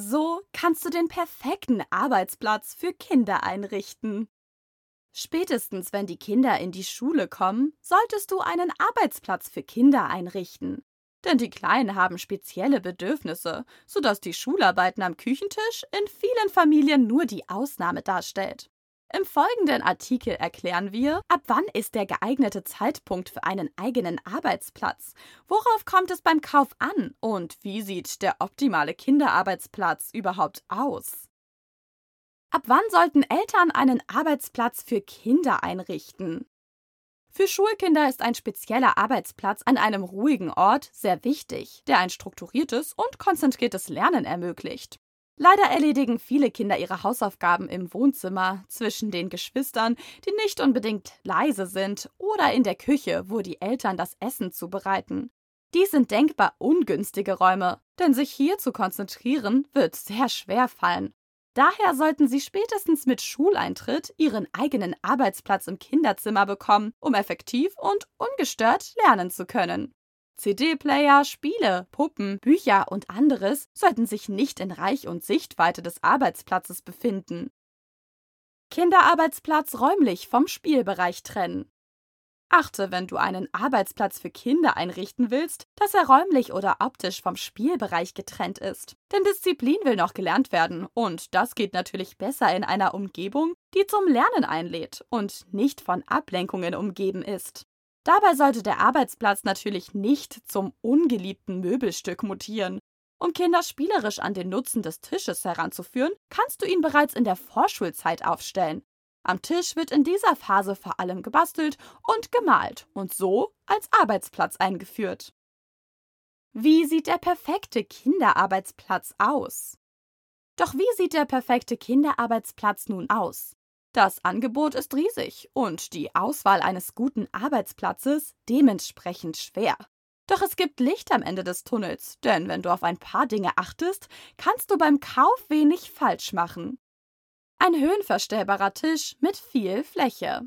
So kannst du den perfekten Arbeitsplatz für Kinder einrichten. Spätestens wenn die Kinder in die Schule kommen, solltest du einen Arbeitsplatz für Kinder einrichten. Denn die Kleinen haben spezielle Bedürfnisse, sodass die Schularbeiten am Küchentisch in vielen Familien nur die Ausnahme darstellt. Im folgenden Artikel erklären wir, ab wann ist der geeignete Zeitpunkt für einen eigenen Arbeitsplatz, worauf kommt es beim Kauf an und wie sieht der optimale Kinderarbeitsplatz überhaupt aus. Ab wann sollten Eltern einen Arbeitsplatz für Kinder einrichten? Für Schulkinder ist ein spezieller Arbeitsplatz an einem ruhigen Ort sehr wichtig, der ein strukturiertes und konzentriertes Lernen ermöglicht. Leider erledigen viele Kinder ihre Hausaufgaben im Wohnzimmer, zwischen den Geschwistern, die nicht unbedingt leise sind, oder in der Küche, wo die Eltern das Essen zubereiten. Dies sind denkbar ungünstige Räume, denn sich hier zu konzentrieren wird sehr schwer fallen. Daher sollten Sie spätestens mit Schuleintritt Ihren eigenen Arbeitsplatz im Kinderzimmer bekommen, um effektiv und ungestört lernen zu können. CD-Player, Spiele, Puppen, Bücher und anderes sollten sich nicht in Reich und Sichtweite des Arbeitsplatzes befinden. Kinderarbeitsplatz räumlich vom Spielbereich trennen. Achte, wenn du einen Arbeitsplatz für Kinder einrichten willst, dass er räumlich oder optisch vom Spielbereich getrennt ist. Denn Disziplin will noch gelernt werden und das geht natürlich besser in einer Umgebung, die zum Lernen einlädt und nicht von Ablenkungen umgeben ist. Dabei sollte der Arbeitsplatz natürlich nicht zum ungeliebten Möbelstück mutieren. Um Kinder spielerisch an den Nutzen des Tisches heranzuführen, kannst du ihn bereits in der Vorschulzeit aufstellen. Am Tisch wird in dieser Phase vor allem gebastelt und gemalt und so als Arbeitsplatz eingeführt. Wie sieht der perfekte Kinderarbeitsplatz aus? Doch wie sieht der perfekte Kinderarbeitsplatz nun aus? Das Angebot ist riesig und die Auswahl eines guten Arbeitsplatzes dementsprechend schwer. Doch es gibt Licht am Ende des Tunnels, denn wenn du auf ein paar Dinge achtest, kannst du beim Kauf wenig falsch machen. Ein höhenverstellbarer Tisch mit viel Fläche.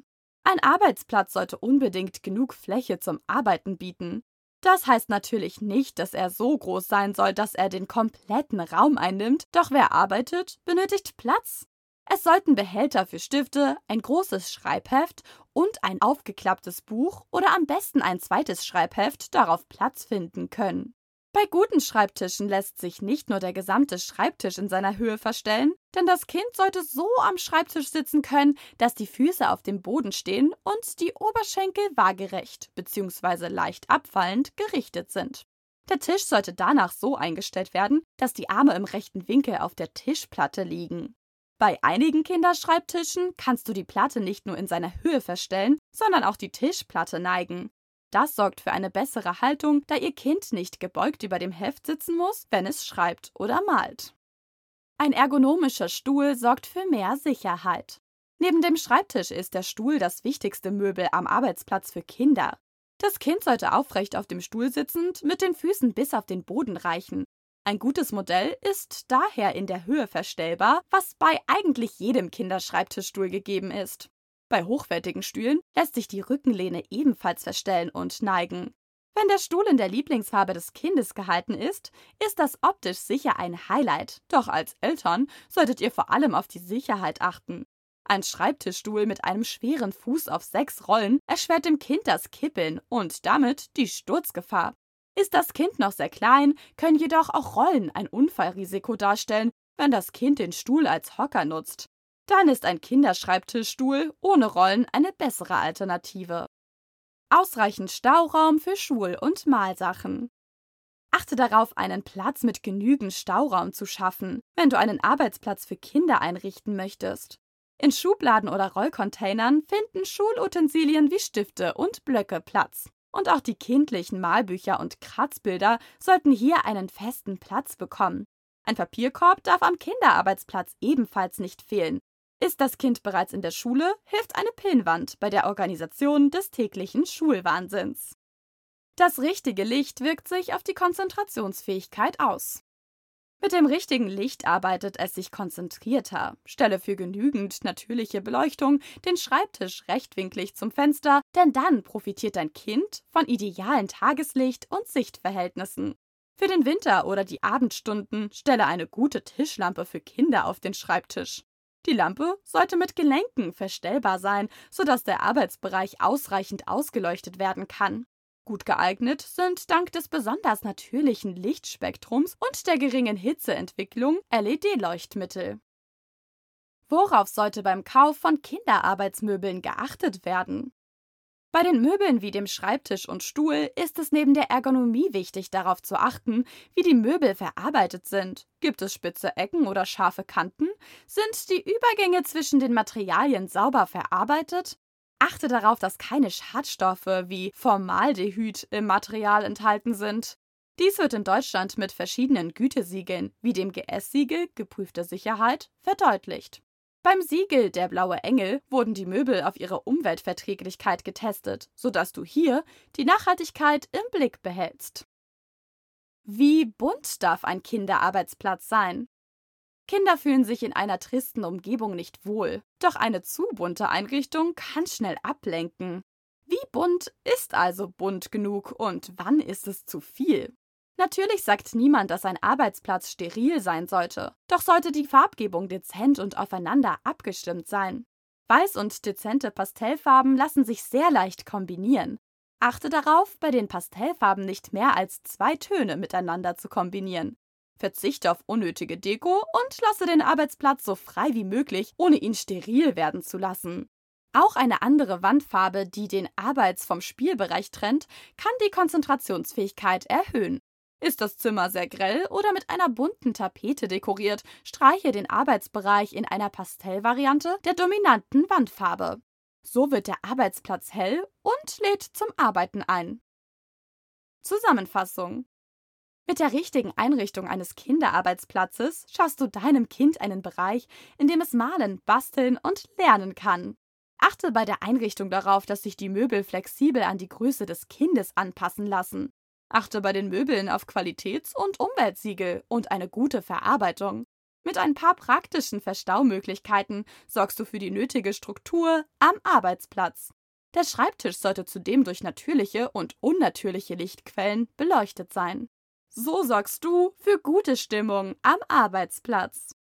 Ein Arbeitsplatz sollte unbedingt genug Fläche zum Arbeiten bieten. Das heißt natürlich nicht, dass er so groß sein soll, dass er den kompletten Raum einnimmt, doch wer arbeitet, benötigt Platz. Es sollten Behälter für Stifte, ein großes Schreibheft und ein aufgeklapptes Buch oder am besten ein zweites Schreibheft darauf Platz finden können. Bei guten Schreibtischen lässt sich nicht nur der gesamte Schreibtisch in seiner Höhe verstellen, denn das Kind sollte so am Schreibtisch sitzen können, dass die Füße auf dem Boden stehen und die Oberschenkel waagerecht bzw. leicht abfallend gerichtet sind. Der Tisch sollte danach so eingestellt werden, dass die Arme im rechten Winkel auf der Tischplatte liegen. Bei einigen Kinderschreibtischen kannst du die Platte nicht nur in seiner Höhe verstellen, sondern auch die Tischplatte neigen. Das sorgt für eine bessere Haltung, da ihr Kind nicht gebeugt über dem Heft sitzen muss, wenn es schreibt oder malt. Ein ergonomischer Stuhl sorgt für mehr Sicherheit. Neben dem Schreibtisch ist der Stuhl das wichtigste Möbel am Arbeitsplatz für Kinder. Das Kind sollte aufrecht auf dem Stuhl sitzend mit den Füßen bis auf den Boden reichen. Ein gutes Modell ist daher in der Höhe verstellbar, was bei eigentlich jedem Kinderschreibtischstuhl gegeben ist. Bei hochwertigen Stühlen lässt sich die Rückenlehne ebenfalls verstellen und neigen. Wenn der Stuhl in der Lieblingsfarbe des Kindes gehalten ist, ist das optisch sicher ein Highlight. Doch als Eltern solltet ihr vor allem auf die Sicherheit achten. Ein Schreibtischstuhl mit einem schweren Fuß auf sechs Rollen erschwert dem Kind das Kippeln und damit die Sturzgefahr. Ist das Kind noch sehr klein, können jedoch auch Rollen ein Unfallrisiko darstellen, wenn das Kind den Stuhl als Hocker nutzt. Dann ist ein Kinderschreibtischstuhl ohne Rollen eine bessere Alternative. Ausreichend Stauraum für Schul- und Malsachen. Achte darauf, einen Platz mit genügend Stauraum zu schaffen, wenn du einen Arbeitsplatz für Kinder einrichten möchtest. In Schubladen oder Rollcontainern finden Schulutensilien wie Stifte und Blöcke Platz. Und auch die kindlichen Malbücher und Kratzbilder sollten hier einen festen Platz bekommen. Ein Papierkorb darf am Kinderarbeitsplatz ebenfalls nicht fehlen. Ist das Kind bereits in der Schule, hilft eine Pinnwand bei der Organisation des täglichen Schulwahnsinns. Das richtige Licht wirkt sich auf die Konzentrationsfähigkeit aus. Mit dem richtigen Licht arbeitet es sich konzentrierter. Stelle für genügend natürliche Beleuchtung den Schreibtisch rechtwinklig zum Fenster, denn dann profitiert dein Kind von idealen Tageslicht und Sichtverhältnissen. Für den Winter oder die Abendstunden stelle eine gute Tischlampe für Kinder auf den Schreibtisch. Die Lampe sollte mit Gelenken verstellbar sein, sodass der Arbeitsbereich ausreichend ausgeleuchtet werden kann. Gut geeignet sind dank des besonders natürlichen Lichtspektrums und der geringen Hitzeentwicklung LED-Leuchtmittel. Worauf sollte beim Kauf von Kinderarbeitsmöbeln geachtet werden? Bei den Möbeln wie dem Schreibtisch und Stuhl ist es neben der Ergonomie wichtig, darauf zu achten, wie die Möbel verarbeitet sind. Gibt es spitze Ecken oder scharfe Kanten? Sind die Übergänge zwischen den Materialien sauber verarbeitet? Achte darauf, dass keine Schadstoffe wie Formaldehyd im Material enthalten sind. Dies wird in Deutschland mit verschiedenen Gütesiegeln wie dem GS-Siegel geprüfte Sicherheit verdeutlicht. Beim Siegel Der Blaue Engel wurden die Möbel auf ihre Umweltverträglichkeit getestet, sodass du hier die Nachhaltigkeit im Blick behältst. Wie bunt darf ein Kinderarbeitsplatz sein? Kinder fühlen sich in einer tristen Umgebung nicht wohl, doch eine zu bunte Einrichtung kann schnell ablenken. Wie bunt ist also bunt genug und wann ist es zu viel? Natürlich sagt niemand, dass ein Arbeitsplatz steril sein sollte, doch sollte die Farbgebung dezent und aufeinander abgestimmt sein. Weiß und dezente Pastellfarben lassen sich sehr leicht kombinieren. Achte darauf, bei den Pastellfarben nicht mehr als zwei Töne miteinander zu kombinieren. Verzichte auf unnötige Deko und lasse den Arbeitsplatz so frei wie möglich, ohne ihn steril werden zu lassen. Auch eine andere Wandfarbe, die den Arbeits- vom Spielbereich trennt, kann die Konzentrationsfähigkeit erhöhen. Ist das Zimmer sehr grell oder mit einer bunten Tapete dekoriert, streiche den Arbeitsbereich in einer Pastellvariante der dominanten Wandfarbe. So wird der Arbeitsplatz hell und lädt zum Arbeiten ein. Zusammenfassung mit der richtigen Einrichtung eines Kinderarbeitsplatzes schaffst du deinem Kind einen Bereich, in dem es malen, basteln und lernen kann. Achte bei der Einrichtung darauf, dass sich die Möbel flexibel an die Größe des Kindes anpassen lassen. Achte bei den Möbeln auf Qualitäts- und Umweltsiegel und eine gute Verarbeitung. Mit ein paar praktischen Verstaumöglichkeiten sorgst du für die nötige Struktur am Arbeitsplatz. Der Schreibtisch sollte zudem durch natürliche und unnatürliche Lichtquellen beleuchtet sein. So sorgst du für gute Stimmung am Arbeitsplatz.